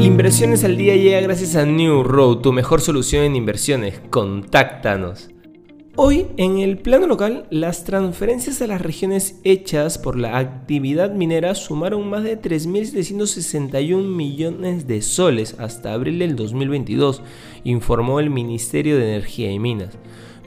Inversiones al día llega gracias a New Road, tu mejor solución en inversiones. Contáctanos. Hoy, en el plano local, las transferencias a las regiones hechas por la actividad minera sumaron más de 3.761 millones de soles hasta abril del 2022, informó el Ministerio de Energía y Minas.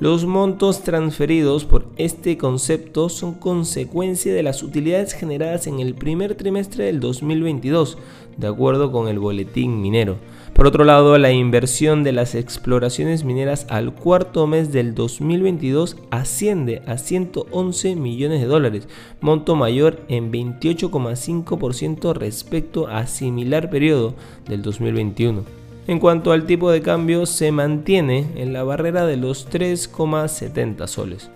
Los montos transferidos por este concepto son consecuencia de las utilidades generadas en el primer trimestre del 2022, de acuerdo con el boletín minero. Por otro lado, la inversión de las exploraciones mineras al cuarto mes del 2022 asciende a 111 millones de dólares, monto mayor en 28,5% respecto a similar periodo del 2021. En cuanto al tipo de cambio, se mantiene en la barrera de los 3,70 soles.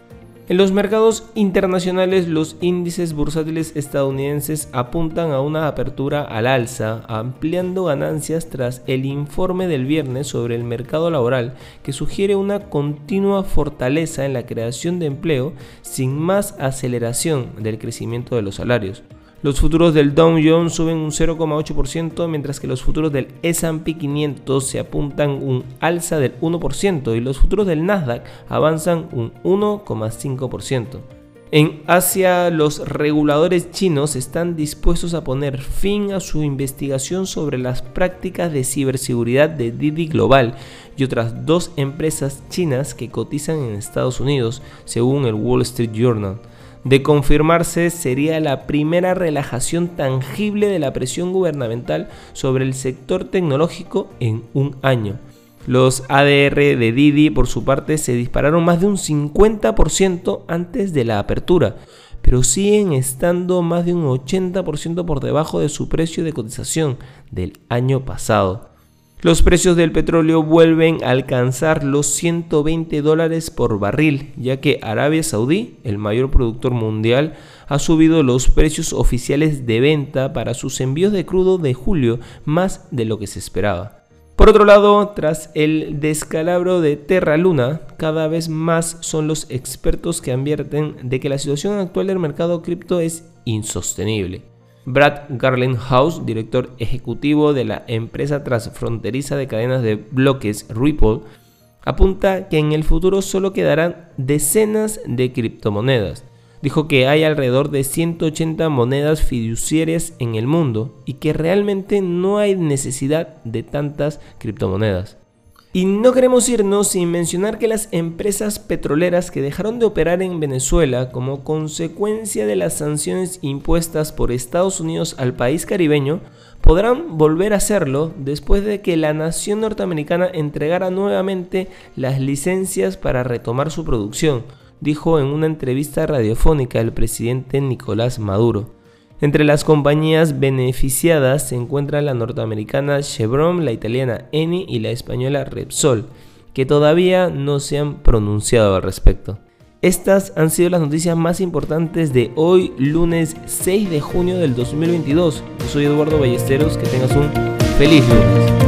En los mercados internacionales, los índices bursátiles estadounidenses apuntan a una apertura al alza, ampliando ganancias tras el informe del viernes sobre el mercado laboral, que sugiere una continua fortaleza en la creación de empleo sin más aceleración del crecimiento de los salarios. Los futuros del Dow Jones suben un 0,8%, mientras que los futuros del S&P 500 se apuntan un alza del 1% y los futuros del Nasdaq avanzan un 1,5%. En Asia, los reguladores chinos están dispuestos a poner fin a su investigación sobre las prácticas de ciberseguridad de Didi Global y otras dos empresas chinas que cotizan en Estados Unidos, según el Wall Street Journal. De confirmarse, sería la primera relajación tangible de la presión gubernamental sobre el sector tecnológico en un año. Los ADR de Didi, por su parte, se dispararon más de un 50% antes de la apertura, pero siguen estando más de un 80% por debajo de su precio de cotización del año pasado. Los precios del petróleo vuelven a alcanzar los 120 dólares por barril, ya que Arabia Saudí, el mayor productor mundial, ha subido los precios oficiales de venta para sus envíos de crudo de julio más de lo que se esperaba. Por otro lado, tras el descalabro de Terra Luna, cada vez más son los expertos que advierten de que la situación actual del mercado cripto es insostenible. Brad Garlinghouse, director ejecutivo de la empresa transfronteriza de cadenas de bloques Ripple, apunta que en el futuro solo quedarán decenas de criptomonedas. Dijo que hay alrededor de 180 monedas fiduciarias en el mundo y que realmente no hay necesidad de tantas criptomonedas. Y no queremos irnos sin mencionar que las empresas petroleras que dejaron de operar en Venezuela como consecuencia de las sanciones impuestas por Estados Unidos al país caribeño podrán volver a hacerlo después de que la nación norteamericana entregara nuevamente las licencias para retomar su producción, dijo en una entrevista radiofónica el presidente Nicolás Maduro. Entre las compañías beneficiadas se encuentran la norteamericana Chevron, la italiana Eni y la española Repsol, que todavía no se han pronunciado al respecto. Estas han sido las noticias más importantes de hoy, lunes 6 de junio del 2022. Yo soy Eduardo Ballesteros, que tengas un feliz lunes.